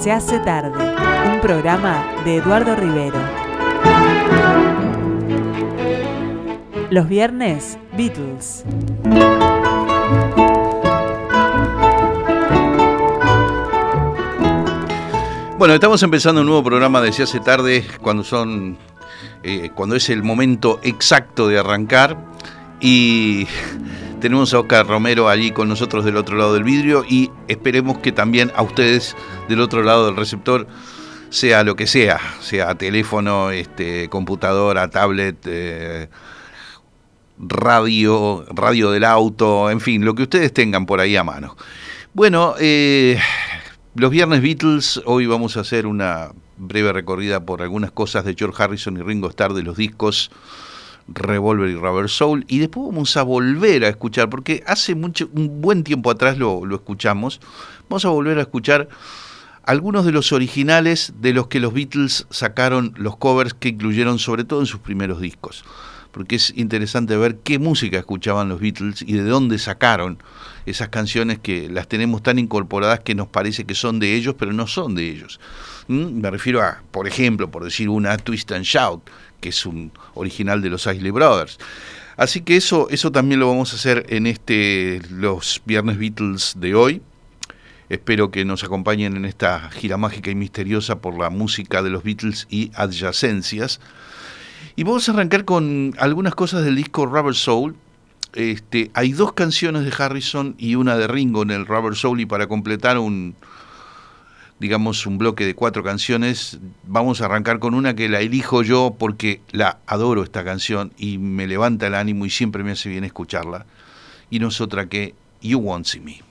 Se hace tarde, un programa de Eduardo Rivero. Los viernes, Beatles. Bueno, estamos empezando un nuevo programa de Se hace tarde cuando son eh, cuando es el momento exacto de arrancar y tenemos a Oscar Romero allí con nosotros del otro lado del vidrio y esperemos que también a ustedes del otro lado del receptor sea lo que sea, sea teléfono, este, computadora, tablet, eh, radio, radio del auto, en fin, lo que ustedes tengan por ahí a mano. Bueno, eh, los viernes Beatles, hoy vamos a hacer una breve recorrida por algunas cosas de George Harrison y Ringo Starr de los discos Revolver y Rubber Soul y después vamos a volver a escuchar, porque hace mucho, un buen tiempo atrás lo, lo escuchamos, vamos a volver a escuchar algunos de los originales de los que los Beatles sacaron los covers que incluyeron sobre todo en sus primeros discos porque es interesante ver qué música escuchaban los Beatles y de dónde sacaron esas canciones que las tenemos tan incorporadas que nos parece que son de ellos, pero no son de ellos. ¿Mm? Me refiero a, por ejemplo, por decir una Twist and Shout, que es un original de los Isley Brothers. Así que eso, eso también lo vamos a hacer en este los Viernes Beatles de hoy. Espero que nos acompañen en esta gira mágica y misteriosa por la música de los Beatles y adyacencias. Y vamos a arrancar con algunas cosas del disco Rubber Soul. Este, hay dos canciones de Harrison y una de Ringo en el Rubber Soul y para completar un digamos un bloque de cuatro canciones, vamos a arrancar con una que la elijo yo porque la adoro esta canción y me levanta el ánimo y siempre me hace bien escucharla. Y no es otra que You Won't See Me.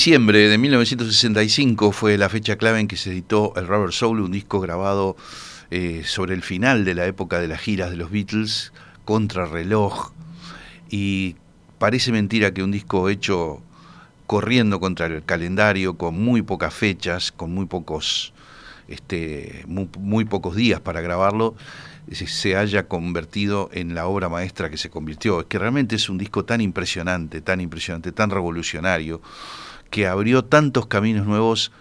Diciembre de 1965 fue la fecha clave en que se editó el Rubber Soul, un disco grabado eh, sobre el final de la época de las giras de los Beatles, contra reloj, y parece mentira que un disco hecho corriendo contra el calendario, con muy pocas fechas, con muy pocos, este, muy, muy pocos días para grabarlo, se haya convertido en la obra maestra que se convirtió. Es que realmente es un disco tan impresionante, tan impresionante, tan revolucionario, que abrió tantos caminos nuevos,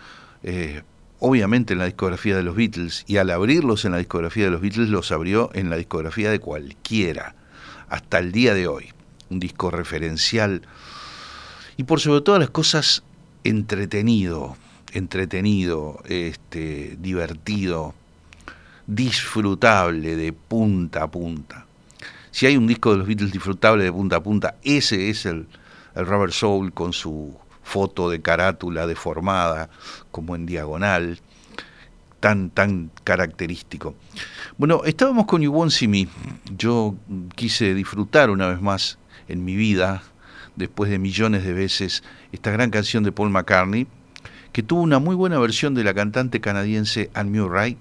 eh, obviamente en la discografía de los Beatles, y al abrirlos en la discografía de los Beatles los abrió en la discografía de cualquiera, hasta el día de hoy. Un disco referencial y por sobre todas las cosas entretenido, entretenido, este, divertido, disfrutable de punta a punta. Si hay un disco de los Beatles disfrutable de punta a punta, ese es el, el Rubber Soul con su foto de carátula deformada, como en diagonal, tan, tan característico. Bueno, estábamos con See Me. Yo quise disfrutar una vez más en mi vida, después de millones de veces, esta gran canción de Paul McCartney, que tuvo una muy buena versión de la cantante canadiense Anne Murray,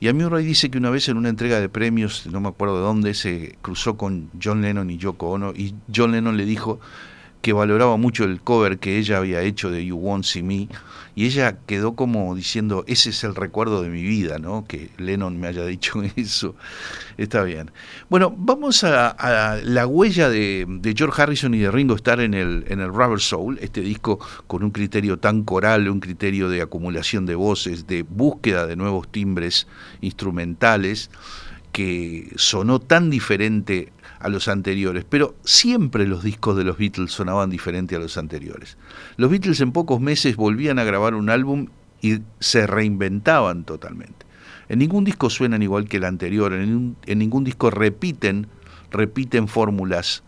y a Murray dice que una vez en una entrega de premios, no me acuerdo de dónde, se cruzó con John Lennon y Yoko Ono y John Lennon le dijo que valoraba mucho el cover que ella había hecho de You Won't See Me y ella quedó como diciendo, ese es el recuerdo de mi vida, ¿no? Que Lennon me haya dicho eso. Está bien. Bueno, vamos a, la huella de, George Harrison y de Ringo Starr en el, en el Rubber Soul, este disco con un criterio tan coral, un criterio de acumulación de voces, de búsqueda de nuevos timbres instrumentales, que sonó tan diferente a los anteriores, pero siempre los discos de los Beatles sonaban diferente a los anteriores. Los Beatles en pocos meses volvían a grabar un álbum y se reinventaban totalmente. En ningún disco suenan igual que el anterior, en, ningún disco repiten, repiten fórmulas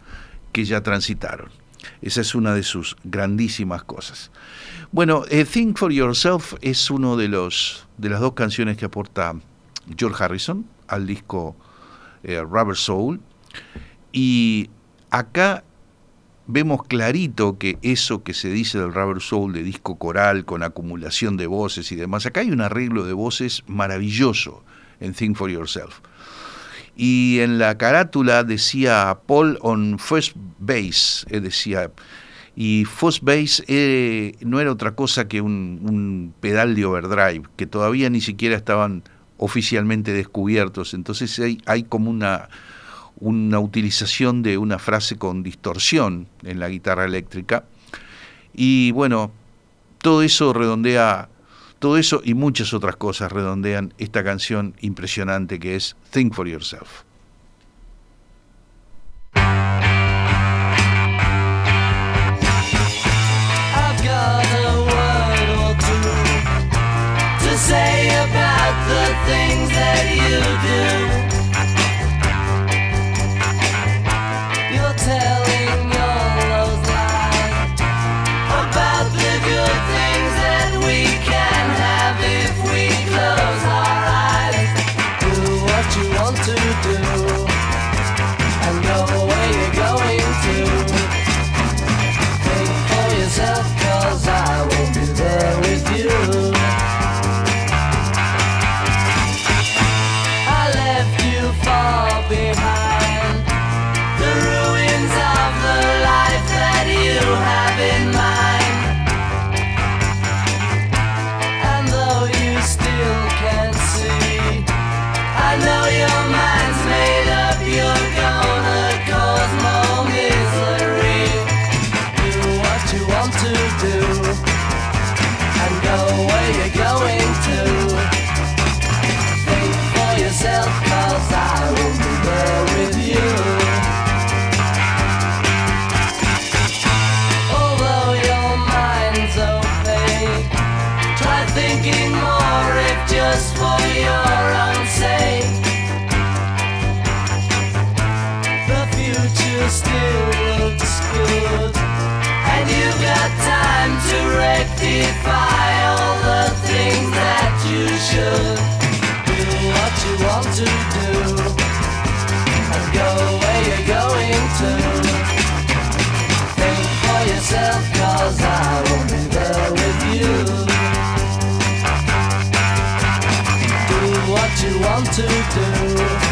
que ya transitaron. Esa es una de sus grandísimas cosas. Bueno, eh, Think for Yourself es uno de los de las dos canciones que aporta George Harrison al disco eh, Rubber Soul y acá vemos clarito que eso que se dice del Rubber Soul, de disco coral con acumulación de voces y demás, acá hay un arreglo de voces maravilloso en Think for Yourself. Y en la carátula decía Paul on first base, eh, decía, y first base eh, no era otra cosa que un, pedal de overdrive, que todavía ni siquiera estaban oficialmente descubiertos, entonces hay como una una utilización de una frase con distorsión en la guitarra eléctrica. Y bueno, todo eso redondea, todo eso y muchas otras cosas redondean esta canción impresionante que es Think for Yourself. cause I'll be there with you. Do what you want to do.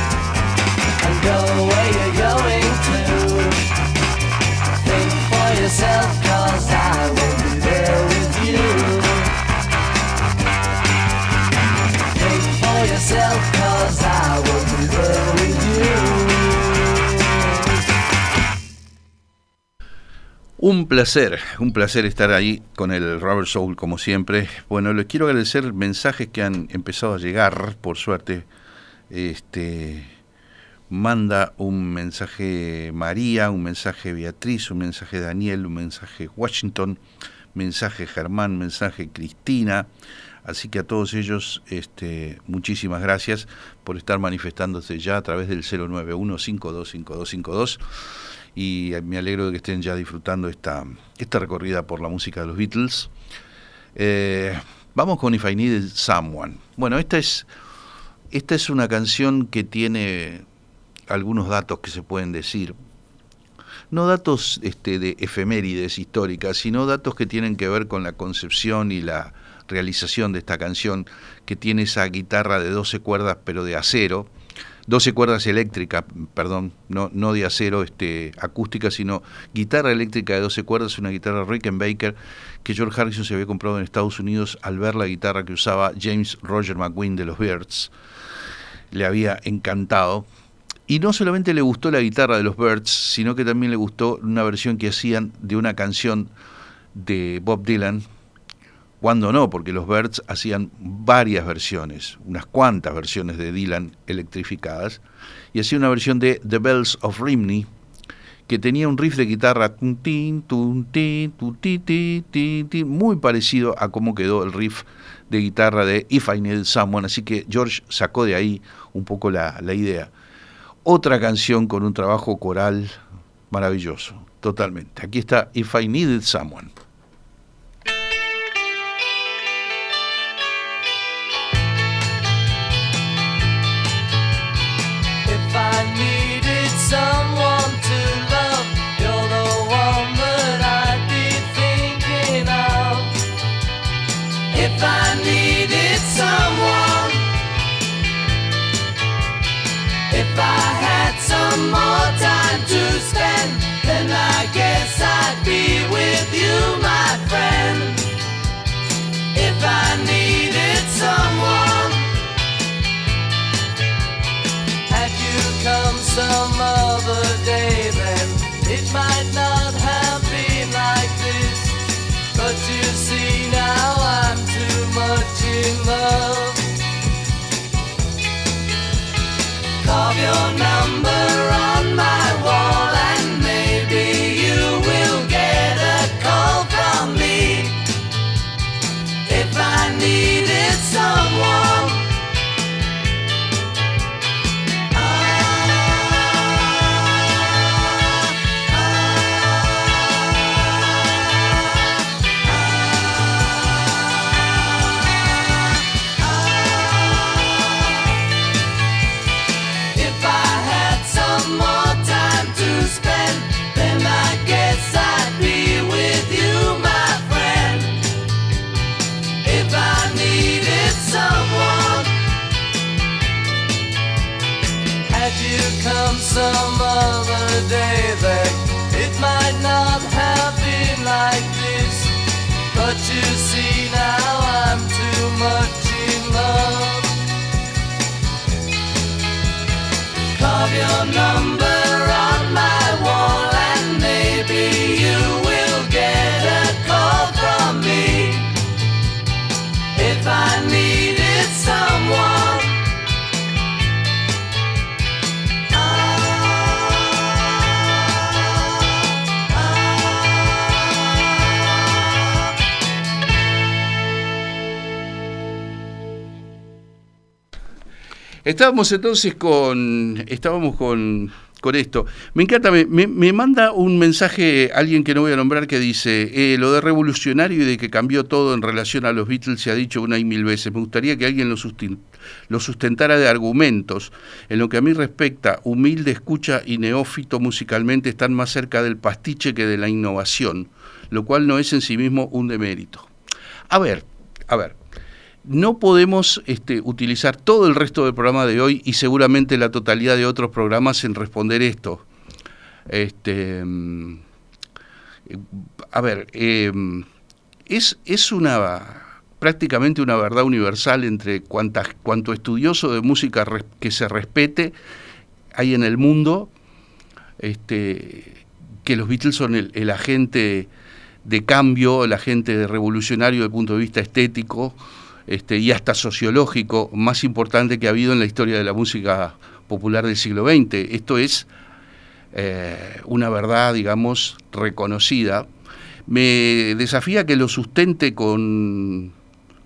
Un placer, un placer estar ahí con el Rubber Soul como siempre. Bueno, les quiero agradecer mensajes que han empezado a llegar, por suerte. Este manda un mensaje María, un mensaje Beatriz, un mensaje Daniel, un mensaje Washington, mensaje Germán, mensaje Cristina. Así que a todos ellos, este, muchísimas gracias por estar manifestándose ya a través del 091 525252 y me alegro de que estén ya disfrutando esta, esta recorrida por la música de los Beatles. Eh, vamos con If I Needed Someone. Bueno, esta es, esta es una canción que tiene algunos datos que se pueden decir. No datos este, de efemérides históricas, sino datos que tienen que ver con la concepción y la realización de esta canción, que tiene esa guitarra de 12 cuerdas pero de acero, 12 cuerdas eléctricas, perdón, no, no de acero este, acústica, sino guitarra eléctrica de 12 cuerdas, una guitarra Rickenbacker que George Harrison se había comprado en Estados Unidos al ver la guitarra que usaba James Roger McQueen de los Birds. Le había encantado. Y no solamente le gustó la guitarra de los Birds, sino que también le gustó una versión que hacían de una canción de Bob Dylan, cuando no, porque los Birds hacían varias versiones, unas cuantas versiones de Dylan electrificadas, y hacía una versión de The Bells of Rimney, que tenía un riff de guitarra muy parecido a cómo quedó el riff de guitarra de If I Need Someone, así que George sacó de ahí un poco la, la idea. Otra canción con un trabajo coral maravilloso, totalmente. Aquí está If I Needed Someone. Some other day, then it might not Estábamos entonces con. Estábamos con, con esto. Me encanta, me, me- manda un mensaje alguien que no voy a nombrar que dice: eh, Lo de revolucionario y de que cambió todo en relación a los Beatles se ha dicho una y mil veces. Me gustaría que alguien lo, lo sustentara de argumentos. En lo que a mí respecta, humilde escucha y neófito musicalmente están más cerca del pastiche que de la innovación, lo cual no es en sí mismo un demérito. A ver, a ver. No podemos este, utilizar todo el resto del programa de hoy y seguramente la totalidad de otros programas en responder esto. Este, mm, a ver, em, es, es una prácticamente una verdad universal entre cuanto estudioso de música que se respete hay en el mundo, este, que los Beatles son el, agente de cambio, el agente revolucionario desde el punto de vista estético este, y hasta sociológico más importante que ha habido en la historia de la música popular del siglo XX. Esto es eh, una verdad, digamos, reconocida. Me desafía que lo sustente con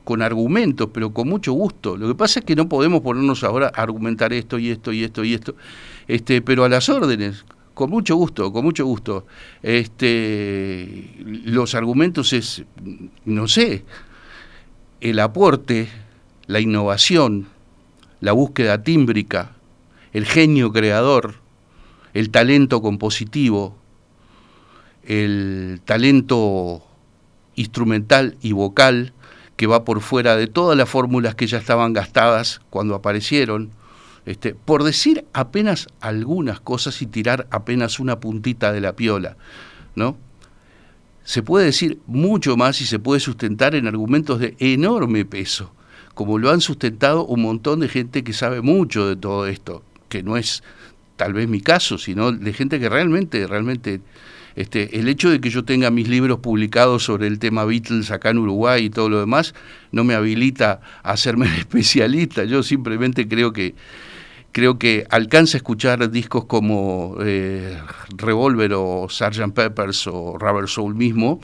con argumentos, pero con mucho gusto. Lo que pasa es que no podemos ponernos ahora a argumentar esto y esto y esto y esto, este, pero a las órdenes, con mucho gusto, con mucho gusto. Este, los argumentos es, no sé, el aporte, la innovación, la búsqueda tímbrica, el genio creador, el talento compositivo, el talento instrumental y vocal, que va por fuera de todas las fórmulas que ya estaban gastadas cuando aparecieron, este, por decir apenas algunas cosas y tirar apenas una puntita de la piola, ¿no? Se puede decir mucho más y se puede sustentar en argumentos de enorme peso, como lo han sustentado un montón de gente que sabe mucho de todo esto, que no es tal vez mi caso, sino de gente que realmente, realmente este, el hecho de que yo tenga mis libros publicados sobre el tema Beatles acá en Uruguay y todo lo demás no me habilita a hacerme especialista. Yo simplemente creo que creo que alcanza a escuchar discos como eh, Revolver o Sgt. Peppers o Rubber Soul mismo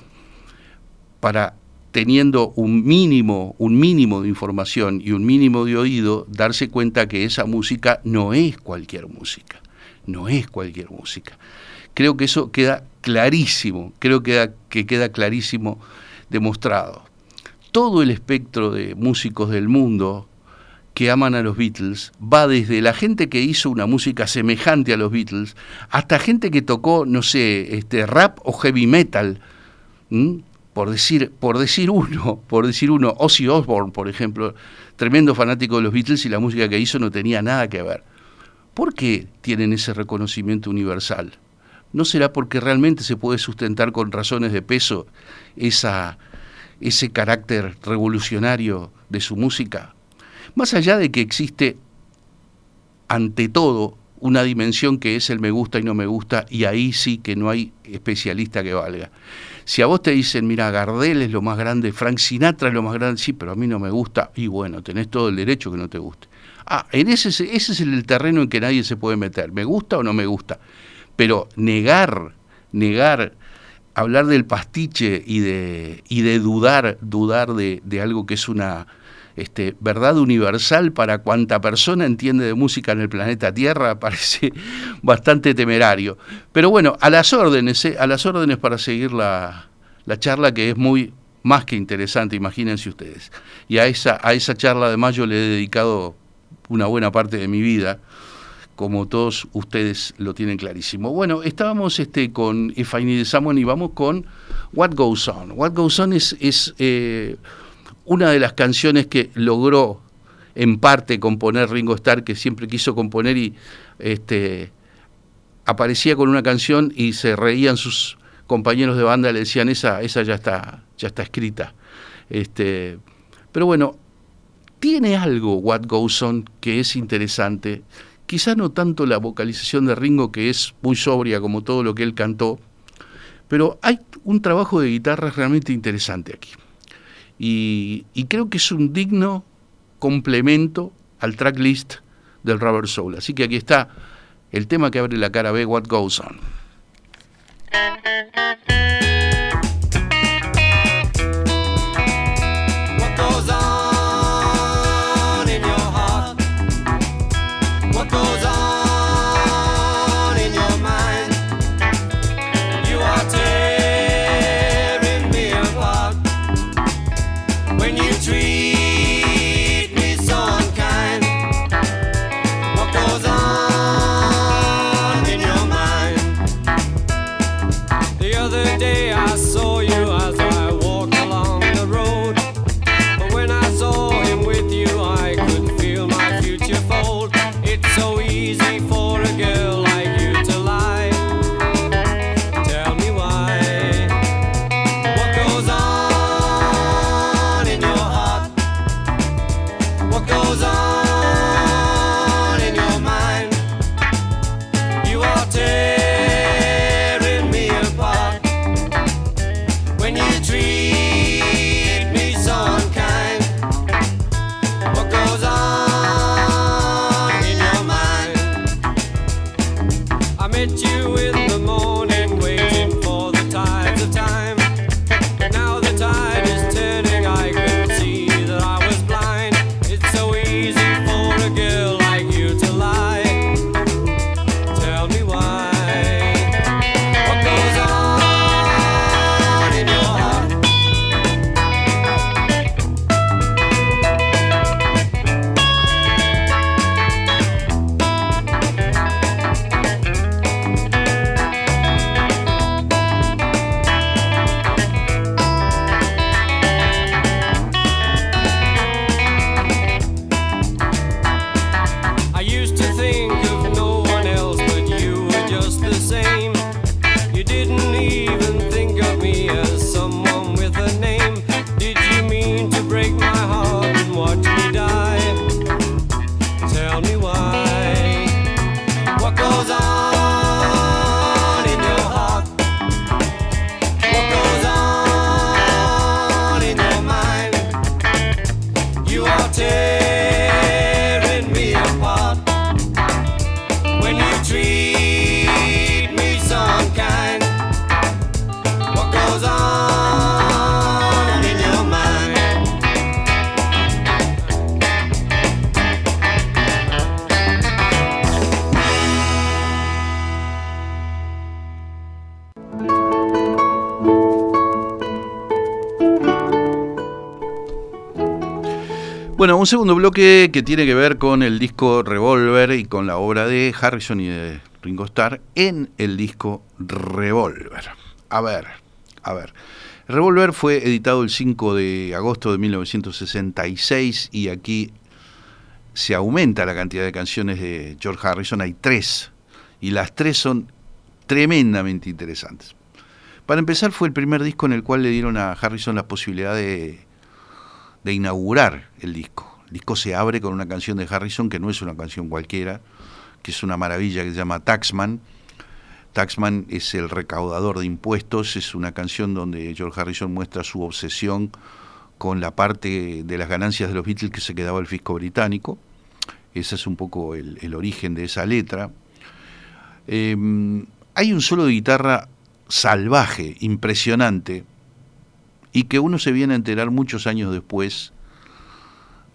para teniendo un mínimo, un mínimo de información y un mínimo de oído, darse cuenta que esa música no es cualquier música, no es cualquier música. Creo que eso queda clarísimo, creo que queda, clarísimo demostrado. Todo el espectro de músicos del mundo que aman a los Beatles va desde la gente que hizo una música semejante a los Beatles hasta gente que tocó, no sé, este rap o heavy metal. Por decir, por decir uno, por decir uno, Ozzy Osbourne, por ejemplo, tremendo fanático de los Beatles y la música que hizo no tenía nada que ver. ¿Por qué tienen ese reconocimiento universal? ¿No será porque realmente se puede sustentar con razones de peso esa, ese carácter revolucionario de su música? Más allá de que existe ante todo una dimensión que es el me gusta y no me gusta, y ahí sí que no hay especialista que valga. Si a vos te dicen, mira, Gardel es lo más grande, Frank Sinatra es lo más grande, sí, pero a mí no me gusta, y bueno, tenés todo el derecho que no te guste. Ah, en ese, ese es el terreno en que nadie se puede meter, ¿me gusta o no me gusta? Pero negar, negar, hablar del pastiche y de, y de dudar, dudar de, algo que es una este, verdad universal para cuanta persona entiende de música en el planeta Tierra, parece bastante temerario. Pero bueno, a las órdenes, ¿eh? a las órdenes para seguir la, la charla que es muy más que interesante, imagínense ustedes. Y a esa, a esa charla además yo le he dedicado una buena parte de mi vida como todos ustedes lo tienen clarísimo. Bueno, estábamos este, con If I Need Someone y vamos con What Goes On. What Goes On es, es eh, una de las canciones que logró en parte componer Ringo Starr, que siempre quiso componer y este, aparecía con una canción y se reían sus compañeros de banda, le decían, esa, esa ya está, ya está escrita. Este, pero bueno, tiene algo What Goes On que es interesante Quizá no tanto la vocalización de Ringo, que es muy sobria como todo lo que él cantó, pero hay un trabajo de guitarra realmente interesante aquí. Y, creo que es un digno complemento al tracklist del Rubber Soul. Así que aquí está el tema que abre la cara B, What Goes On. Un segundo bloque que tiene que ver con el disco Revolver y con la obra de Harrison y de Ringo Starr en el disco Revolver. A ver, a ver. Revolver fue editado el 5 de agosto de 1966 y aquí se aumenta la cantidad de canciones de George Harrison. Hay tres y las tres son tremendamente interesantes. Para empezar, fue el primer disco en el cual le dieron a Harrison la posibilidad de de inaugurar el disco. Disco se abre con una canción de Harrison que no es una canción cualquiera, que es una maravilla que se llama Taxman. Taxman es el recaudador de impuestos, es una canción donde George Harrison muestra su obsesión con la parte de las ganancias de los Beatles que se quedaba el fisco británico. Ese es un poco el, origen de esa letra. Em, hay un solo de guitarra salvaje, impresionante, y que uno se viene a enterar muchos años después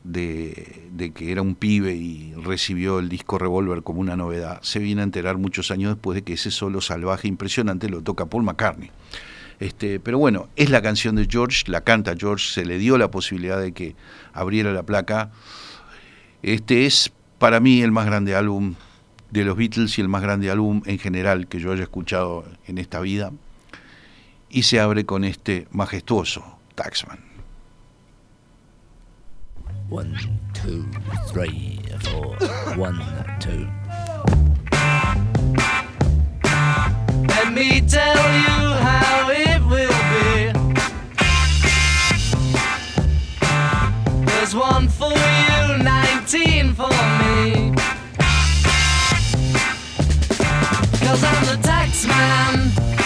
de, que era un pibe y recibió el disco Revolver como una novedad, se viene a enterar muchos años después de que ese solo salvaje impresionante lo toca Paul McCartney. Este, pero bueno, es la canción de George, la canta George, se le dio la posibilidad de que abriera la placa. Este es para mí el más grande álbum de los Beatles y el más grande álbum en general que yo haya escuchado en esta vida y se abre con este majestuoso Taxman. One, two, three, four. One, two. Let me tell you how it will be. There's one for you, 19 for me. Cause I'm the tax man.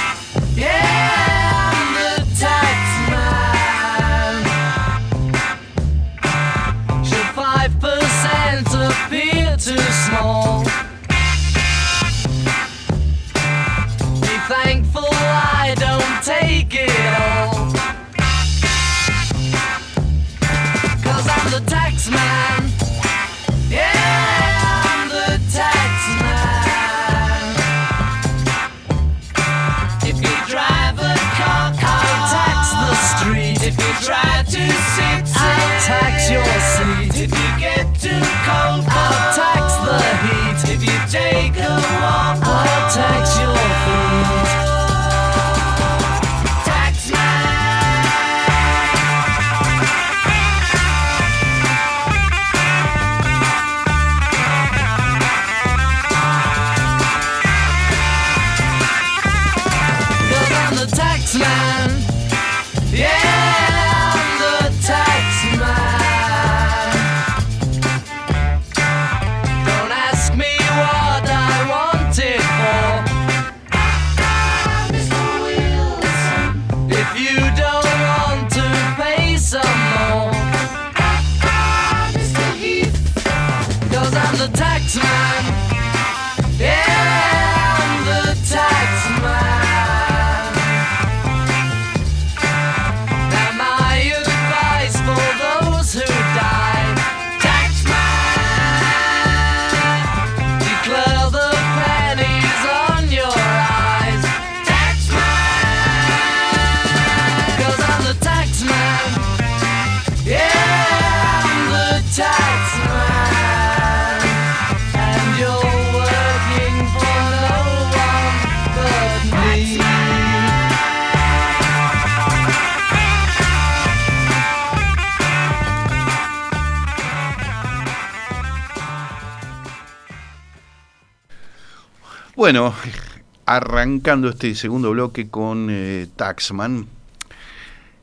Arrancando este segundo bloque con eh, Taxman,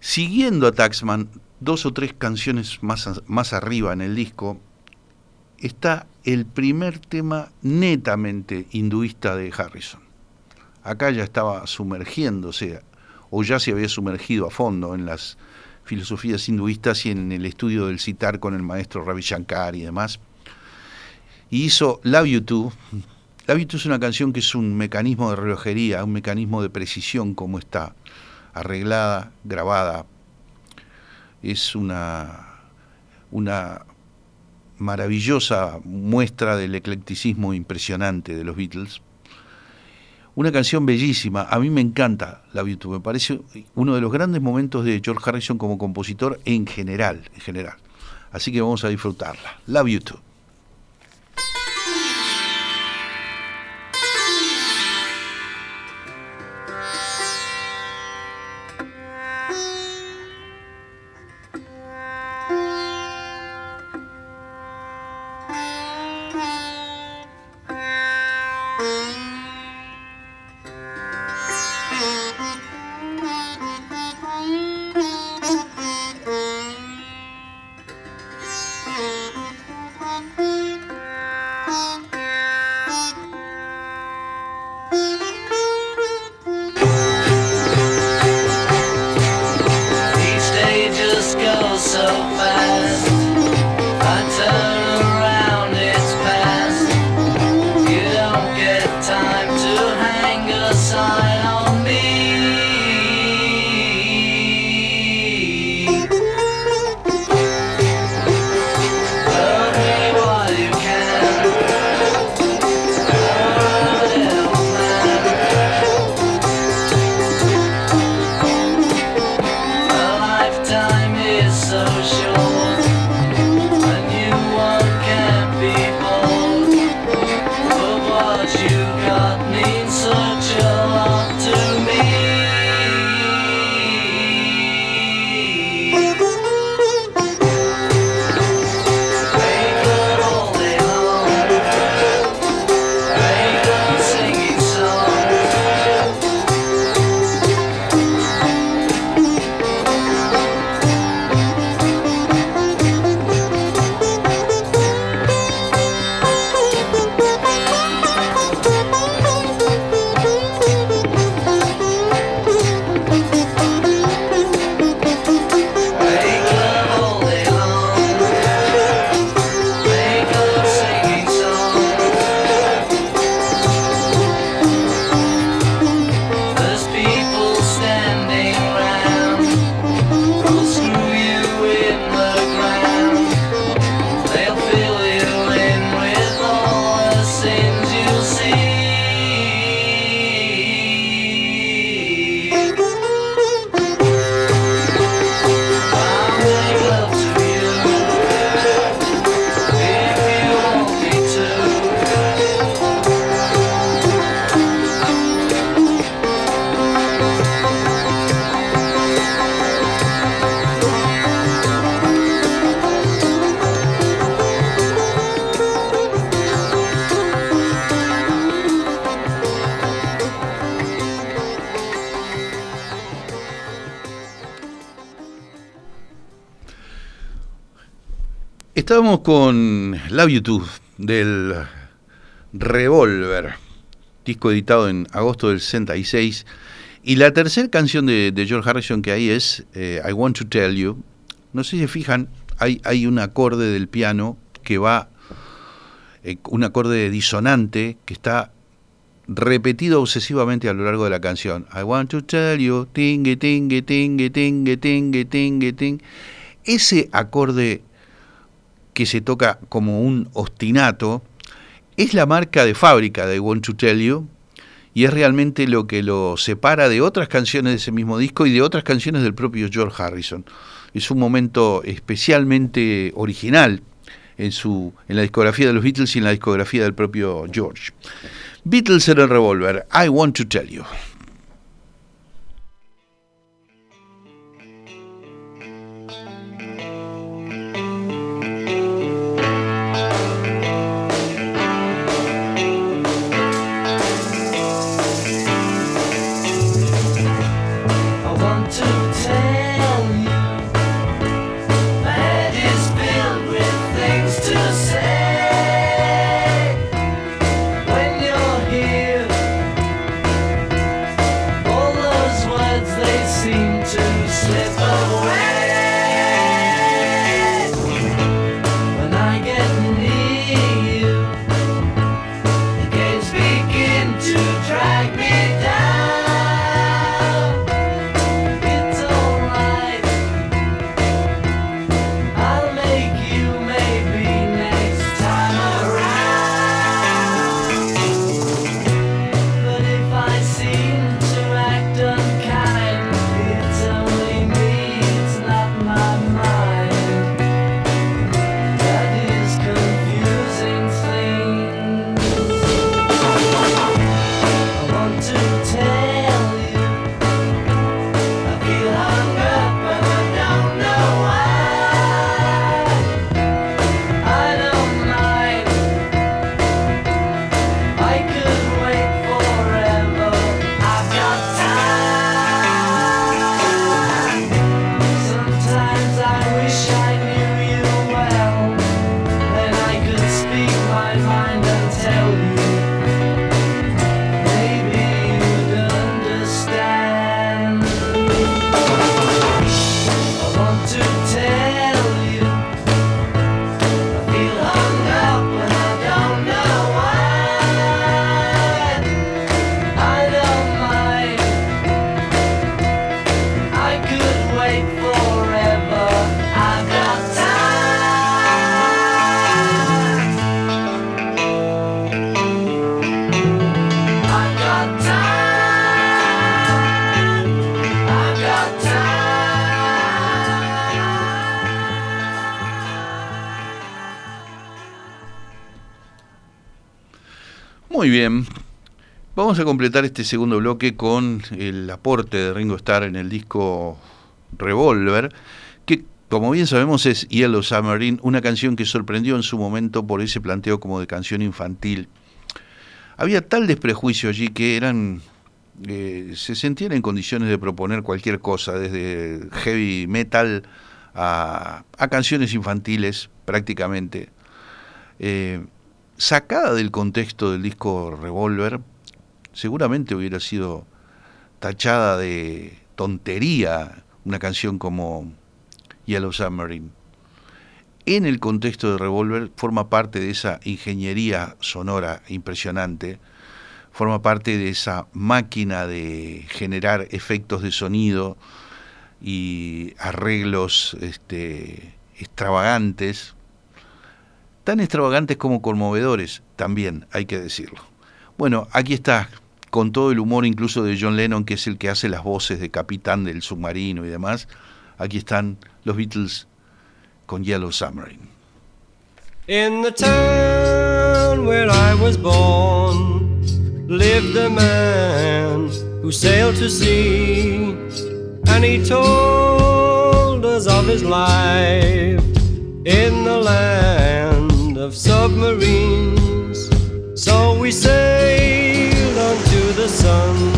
siguiendo a Taxman, dos o tres canciones más, más arriba en el disco, está el primer tema netamente hinduista de Harrison. Acá ya estaba sumergiéndose, o ya se había sumergido a fondo en las filosofías hinduistas y en el estudio del citar con el maestro Ravi Shankar y demás. Y hizo Love You Too. You Too es una canción que es un mecanismo de relojería, un mecanismo de precisión como está arreglada, grabada. Es una, una maravillosa muestra del eclecticismo impresionante de los Beatles. Una canción bellísima, a mí me encanta la YouTube, me parece uno de los grandes momentos de George Harrison como compositor en general, en general. Así que vamos a disfrutarla. Love you Estábamos con Love You Too del Revolver, disco editado en agosto del 66. Y la tercera canción de, George Harrison que hay es eh, I Want to Tell You. No sé si se fijan, hay, un acorde del piano que va, eh, un acorde disonante que está repetido obsesivamente a lo largo de la canción. I want to tell you, tingue, tingue, tingue, tingue, tingue, tingue, tingue. Ese acorde que se toca como un ostinato, es la marca de fábrica de I Want to Tell You y es realmente lo que lo separa de otras canciones de ese mismo disco y de otras canciones del propio George Harrison. Es un momento especialmente original en, su, en la discografía de los Beatles y en la discografía del propio George. Beatles en el revólver, I Want to Tell You. Muy bien. Vamos a completar este segundo bloque con el aporte de Ringo Starr en el disco Revolver, que como bien sabemos es Yellow Submarine, una canción que sorprendió en su momento por ese planteo como de canción infantil. Había tal desprejuicio allí que eran eh, se sentían en condiciones de proponer cualquier cosa, desde heavy metal a, canciones infantiles prácticamente. Eh, sacada del contexto del disco Revolver, seguramente hubiera sido tachada de tontería una canción como Yellow Submarine. En el contexto de Revolver forma parte de esa ingeniería sonora impresionante, forma parte de esa máquina de generar efectos de sonido y arreglos este, extravagantes tan extravagantes como conmovedores, también hay que decirlo. Bueno, aquí está, con todo el humor incluso de John Lennon, que es el que hace las voces de capitán del submarino y demás, aquí están los Beatles con Yellow Submarine. In the town where I was born lived a man who sailed to sea, and he told us of his life in the land of submarines. So we sailed onto the sun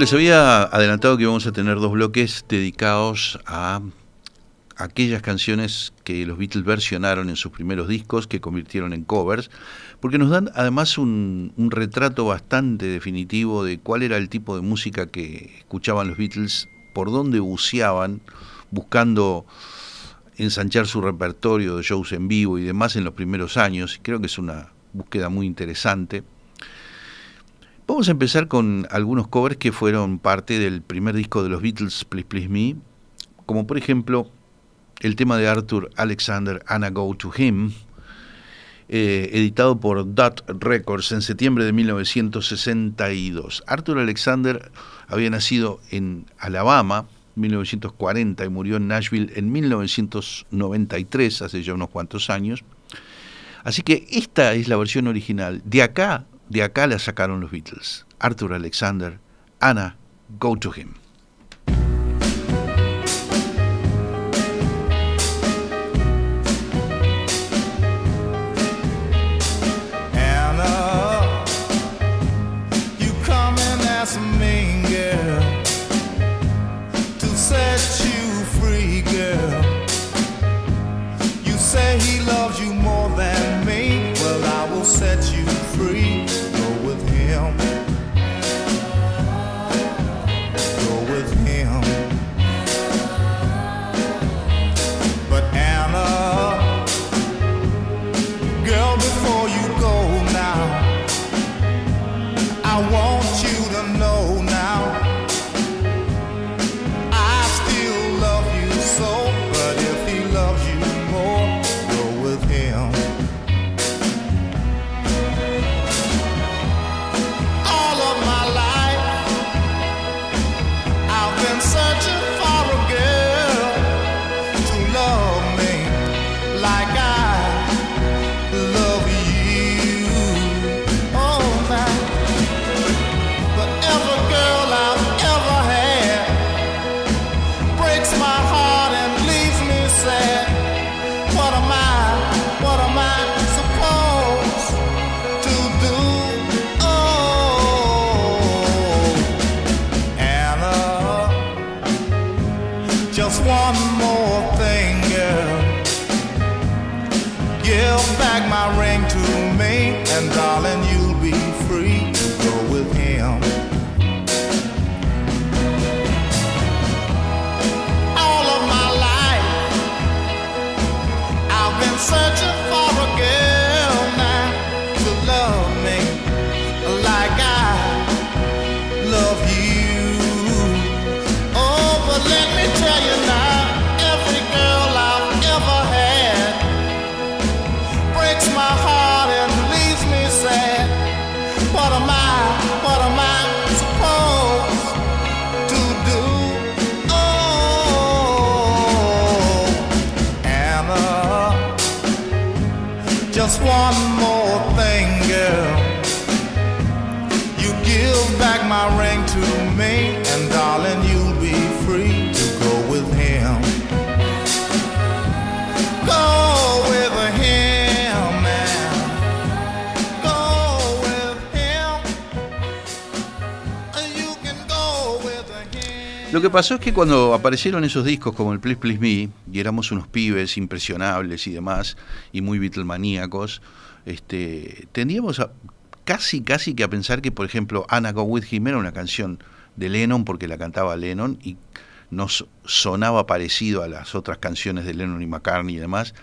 les había adelantado que vamos a tener dos bloques dedicados a aquellas canciones que los Beatles versionaron en sus primeros discos, que convirtieron en covers, porque nos dan además un, un retrato bastante definitivo de cuál era el tipo de música que escuchaban los Beatles, por dónde buceaban, buscando ensanchar su repertorio de shows en vivo y demás en los primeros años. Creo que es una búsqueda muy interesante. Vamos a empezar con algunos covers que fueron parte del primer disco de los Beatles, Please Please Me, como por ejemplo el tema de Arthur Alexander, Anna Go to Him, eh, editado por Dot Records en septiembre de 1962. Arthur Alexander había nacido en Alabama, 1940, y murió en Nashville en 1993, hace ya unos cuantos años. Así que esta es la versión original. De acá, de acá la sacaron los Beatles. Arthur Alexander, Anna, Go to Him. Que pasó es que cuando aparecieron esos discos como el Please Please Me, y éramos unos pibes impresionables y demás, y muy Beatlemaníacos, este, tendíamos a, casi, casi que a pensar que, por ejemplo, Anna Go With Him era una canción de Lennon porque la cantaba Lennon y nos sonaba parecido a las otras canciones de Lennon y McCartney y demás.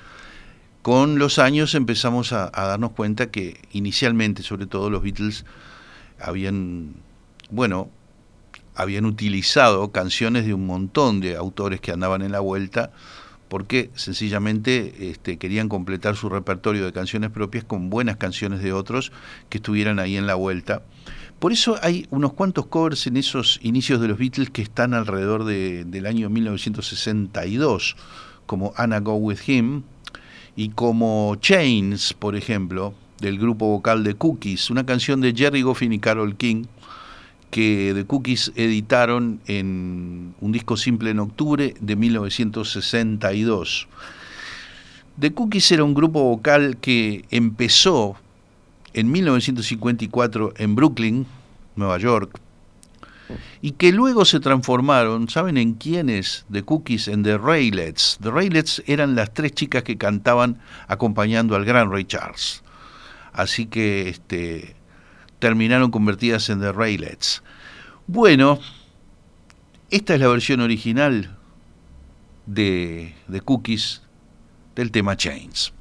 Con los años empezamos a, a darnos cuenta que inicialmente, sobre todo los Beatles, habían, bueno, habían utilizado canciones de un montón de autores que andaban en la vuelta porque sencillamente este, querían completar su repertorio de canciones propias con buenas canciones de otros que estuvieran ahí en la vuelta. Por eso hay unos cuantos covers en esos inicios de los Beatles que están alrededor de- del año 1962, como Anna Go With Him y como Chains, por ejemplo, del grupo vocal de Cookies, una canción de Jerry Goffin y Carol King que The Cookies editaron en un disco simple en octubre de 1962. The Cookies era un grupo vocal que empezó en 1954 en Brooklyn, Nueva York, y que luego se transformaron, ¿saben en quiénes? The Cookies en The Raylets. The Raylets eran las tres chicas que cantaban acompañando al gran Ray Charles. Así que este, terminaron convertidas en The Raylets. Bueno, esta es la versión original de The Cookies del tema chains.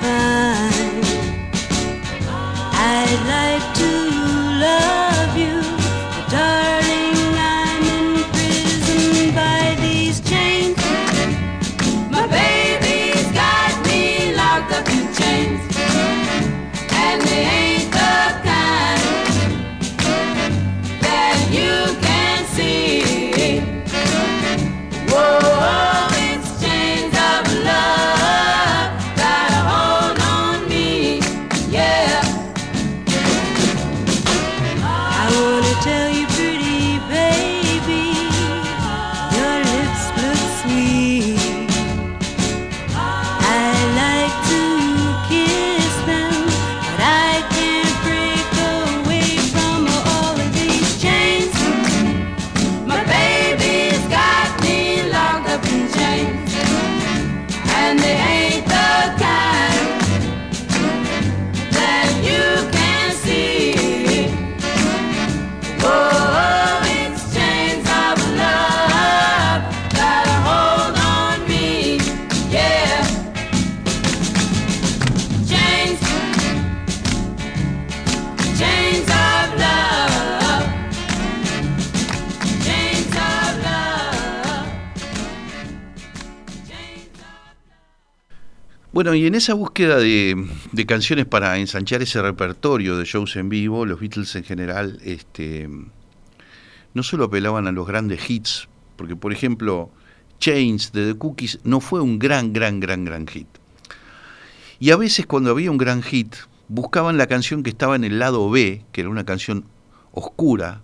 find. I'd like. Y en esa búsqueda de, de canciones para ensanchar ese repertorio de shows en vivo, los Beatles en general este, no solo apelaban a los grandes hits, porque por ejemplo Chains de The Cookies no fue un gran, gran, gran, gran hit. Y a veces cuando había un gran hit, buscaban la canción que estaba en el lado B, que era una canción oscura,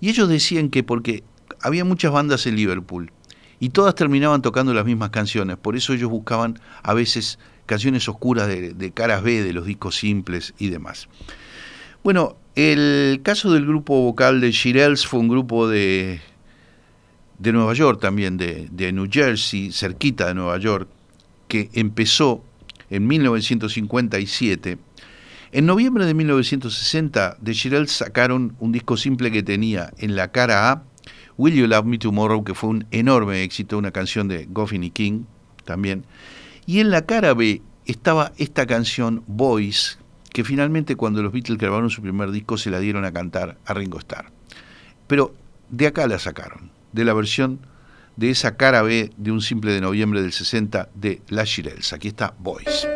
y ellos decían que porque había muchas bandas en Liverpool y todas terminaban tocando las mismas canciones, por eso ellos buscaban a veces canciones oscuras de, de caras B de los discos simples y demás. Bueno, el caso del grupo vocal de Shirelles fue un grupo de, de Nueva York también, de, de New Jersey, cerquita de Nueva York, que empezó en 1957. En noviembre de 1960, The Shirelles sacaron un disco simple que tenía en la cara A Will You Love Me Tomorrow, que fue un enorme éxito, una canción de Goffin y King también. Y en la cara B estaba esta canción Boys, que finalmente cuando los Beatles grabaron su primer disco se la dieron a cantar a Ringo Starr. Pero de acá la sacaron, de la versión de esa cara B de un simple de noviembre del 60 de La Shirelles. Aquí está Boys.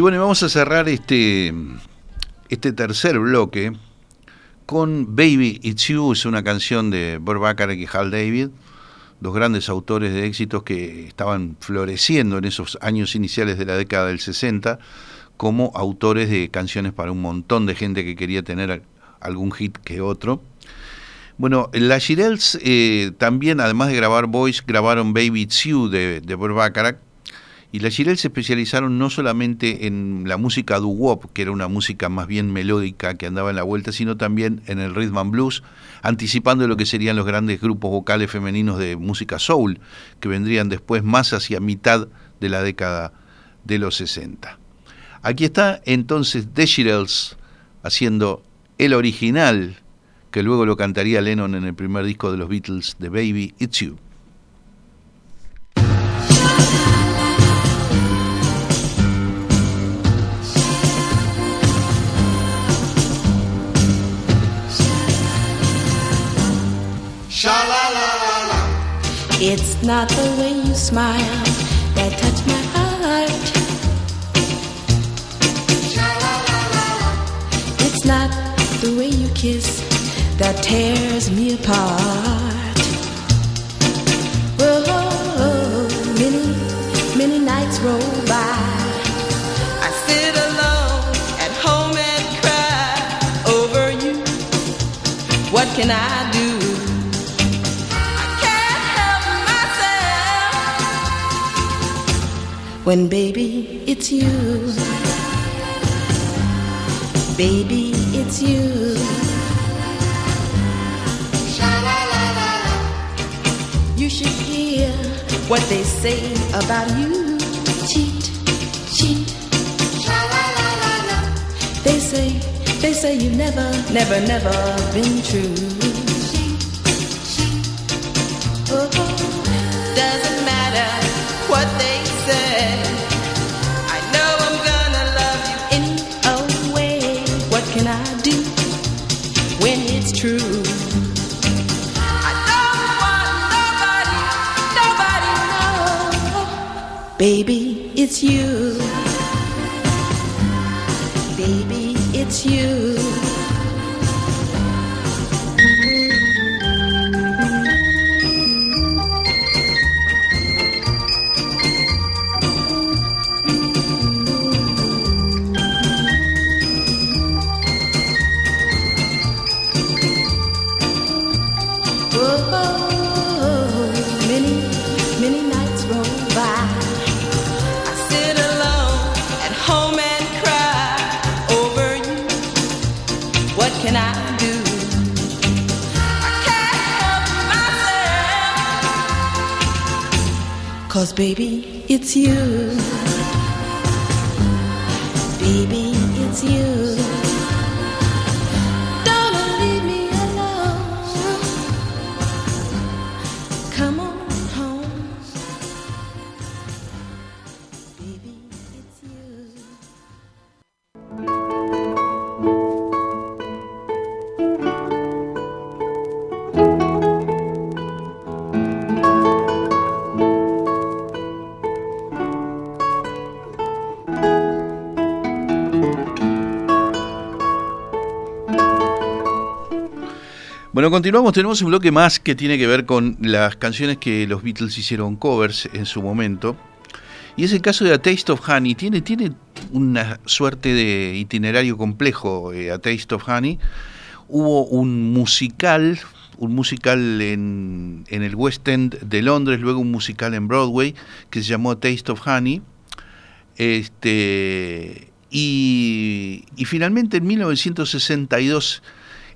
Y bueno, vamos a cerrar este, este tercer bloque con Baby It's You, es una canción de Burt Bacharach y Hal David, dos grandes autores de éxitos que estaban floreciendo en esos años iniciales de la década del 60 como autores de canciones para un montón de gente que quería tener algún hit que otro. Bueno, las Shirelles eh, también, además de grabar Voice, grabaron Baby It's You de, de Burt Bacharach. Y las Shirelles se especializaron no solamente en la música doo-wop, que era una música más bien melódica que andaba en la vuelta, sino también en el rhythm and blues, anticipando lo que serían los grandes grupos vocales femeninos de música soul, que vendrían después más hacia mitad de la década de los 60. Aquí está entonces The Shirelles haciendo el original que luego lo cantaría Lennon en el primer disco de los Beatles, The Baby It's You. It's not the way you smile that touch my heart. It's not the way you kiss that tears me apart. Oh, many, many nights roll by. I sit alone at home and cry over you. What can I do? When baby, it's you. Baby, it's you. You should hear what they say about you. Cheat, cheat. They say, they say you've never, never, never been true. Doesn't Baby, it's you. Baby, it's you. Bueno, continuamos, tenemos un bloque más que tiene que ver con las canciones que los Beatles hicieron covers en su momento. Y es el caso de A Taste of Honey. Tiene, tiene una suerte de itinerario complejo, eh, A Taste of Honey. Hubo un musical, un musical en, el West End de Londres, luego un musical en Broadway que se llamó A Taste of Honey. Este, y finalmente en 1962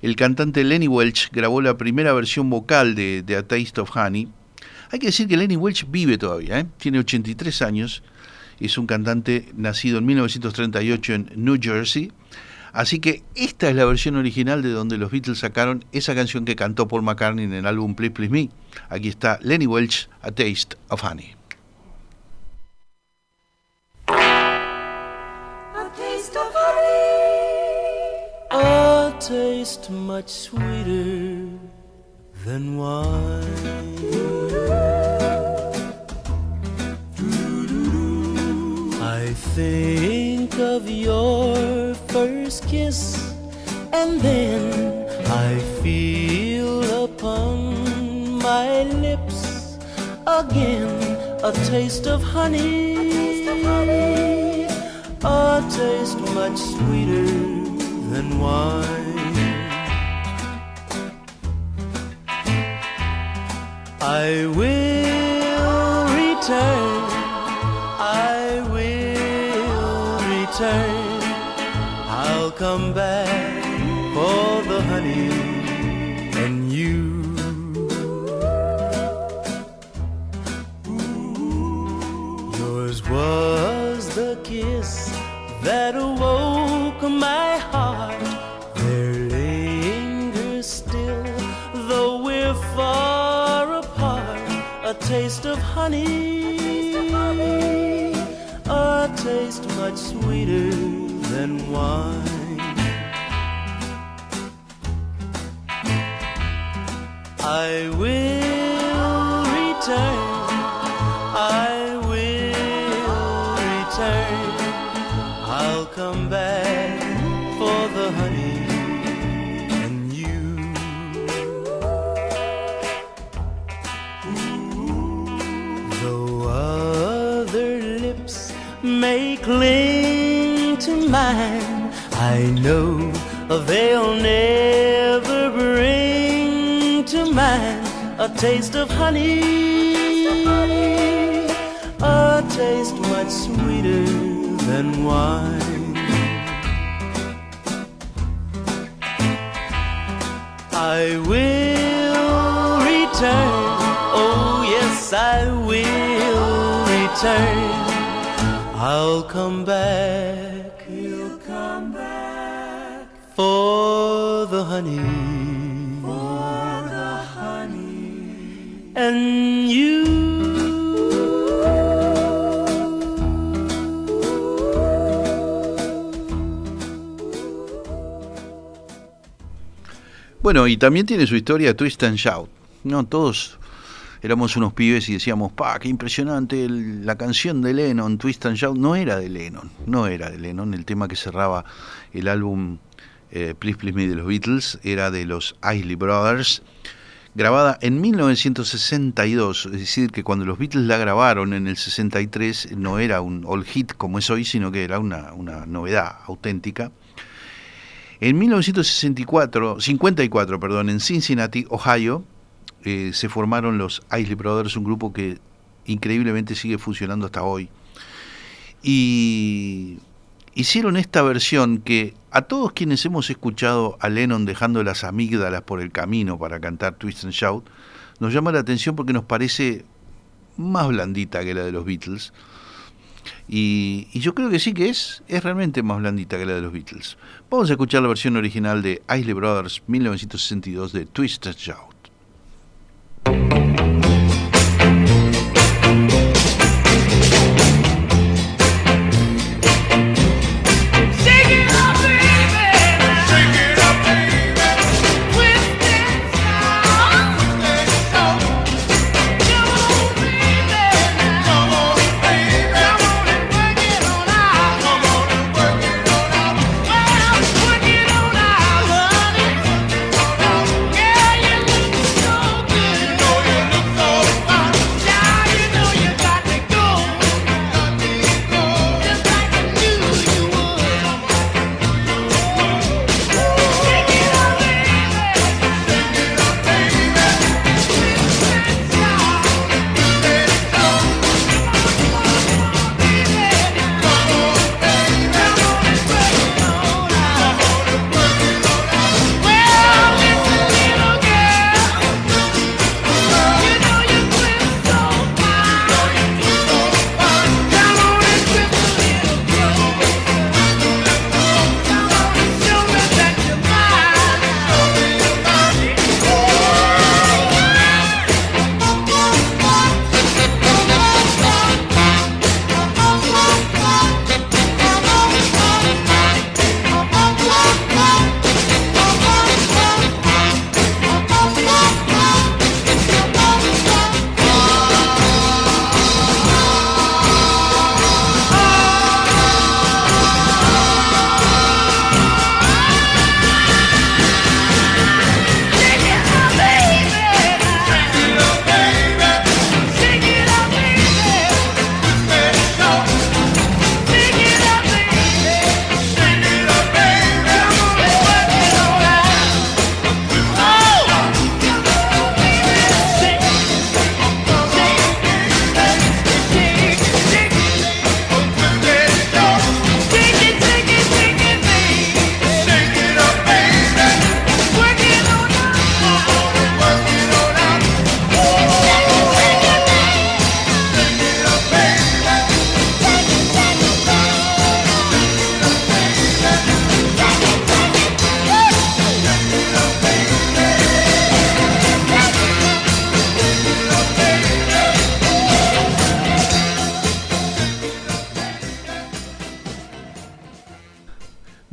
el cantante Lenny Welch grabó la primera versión vocal de, A Taste of Honey. Hay que decir que Lenny Welch vive todavía, ¿eh? tiene 83 años, es un cantante nacido en 1938 en New Jersey. Así que esta es la versión original de donde los Beatles sacaron esa canción que cantó Paul McCartney en el álbum Please Please Me. Aquí está Lenny Welch, A Taste of Honey. Taste much sweeter than wine. I think of your first kiss, and then I feel upon my lips again a taste of honey, a taste much sweeter than wine. I will return, I will return. I'll come back for the honey and you. Yours was the kiss that taste of honey, a taste much sweeter than wine. I will cling to mine, I know they'll never bring to mind a taste of honey, a taste much sweeter than wine. I will return. Oh, yes, I will return. I'll come back. He'll come back for the honey. For the honey. And you. Bueno, y también tiene su historia Twist and Shout. No, todos éramos unos pibes y decíamos, pa, qué impresionante la canción de Lennon, Twist and Shout. No era de Lennon, no era de Lennon. El tema que cerraba el álbum eh, Please Please Me de los Beatles era de los Isley Brothers, grabada en 1962. Es decir, que cuando los Beatles la grabaron en el 63 no era un all hit como es hoy, sino que era una, una novedad auténtica. En 1964, 54, perdón, en Cincinnati, Ohio, eh, se formaron los Isley Brothers, un grupo que increíblemente sigue funcionando hasta hoy. Y hicieron esta versión que a todos quienes hemos escuchado a Lennon dejando las amígdalas por el camino para cantar Twist and Shout, nos llama la atención porque nos parece más blandita que la de los Beatles. Y, y yo creo que sí que es, es realmente más blandita que la de los Beatles. Vamos a escuchar la versión original de Isley Brothers 1962 de Twist and Shout. Thank you.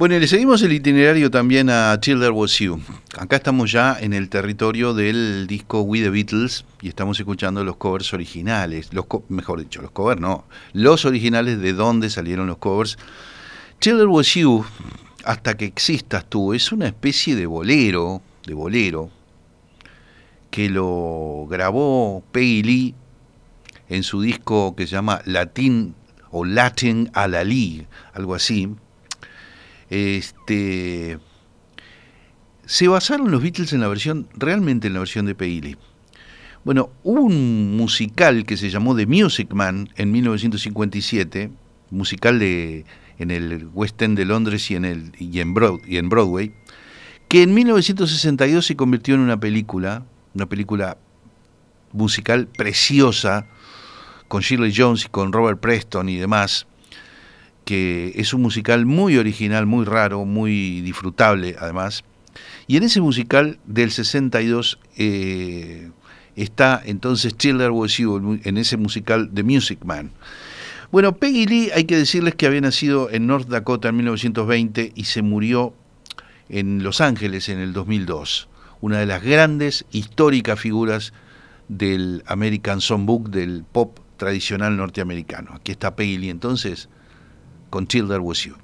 Bueno, le seguimos el itinerario también a Till There Was You. Acá estamos ya en el territorio del disco We the Beatles y estamos escuchando los covers originales, los co- mejor dicho, los covers no, los originales de dónde salieron los covers. Till There Was You, hasta que existas tú, es una especie de bolero, de bolero, que lo grabó Peggy Lee en su disco que se llama Latin o Latin a la Lee, algo así. Este, se basaron los Beatles en la versión, realmente en la versión de Lee. Bueno, hubo un musical que se llamó The Music Man en 1957, musical de, en el West End de Londres y en, el, y en, y en Broadway, que en 1962 se convirtió en una película, una película musical preciosa, con Shirley Jones y con Robert Preston y demás, que es un musical muy original, muy raro, muy disfrutable además. Y en ese musical del 62 eh, está entonces There Was You, en ese musical The Music Man. Bueno, Peggy Lee, hay que decirles que había nacido en North Dakota en 1920 y se murió en Los Ángeles en el 2002. Una de las grandes, históricas figuras del American Songbook, del pop tradicional norteamericano. Aquí está Peggy Lee entonces con Till There Was You.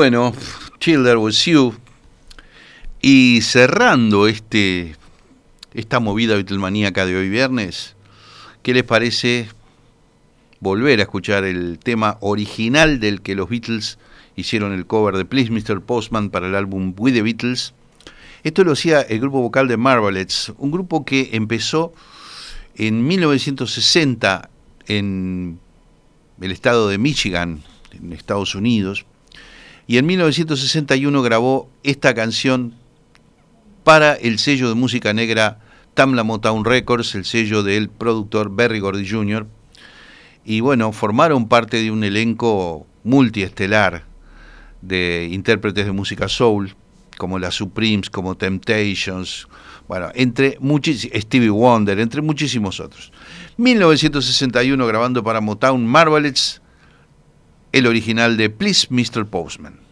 Bueno, Till There Was You. Y cerrando este, esta movida Beatlemaníaca de hoy viernes, ¿qué les parece volver a escuchar el tema original del que los Beatles hicieron el cover de Please Mr. Postman para el álbum We the Beatles? Esto lo hacía el grupo vocal de Marvelettes, un grupo que empezó en 1960 en el estado de Michigan, en Estados Unidos, y en 1961 grabó esta canción para el sello de música negra Tamla Motown Records, el sello del productor Berry Gordy Jr. Y bueno, formaron parte de un elenco multiestelar de intérpretes de música soul, como las Supremes, como Temptations, bueno, entre muchísimos, Stevie Wonder, entre muchísimos otros. 1961 grabando para Motown Marvelettes, el original de Please Mr. Postman.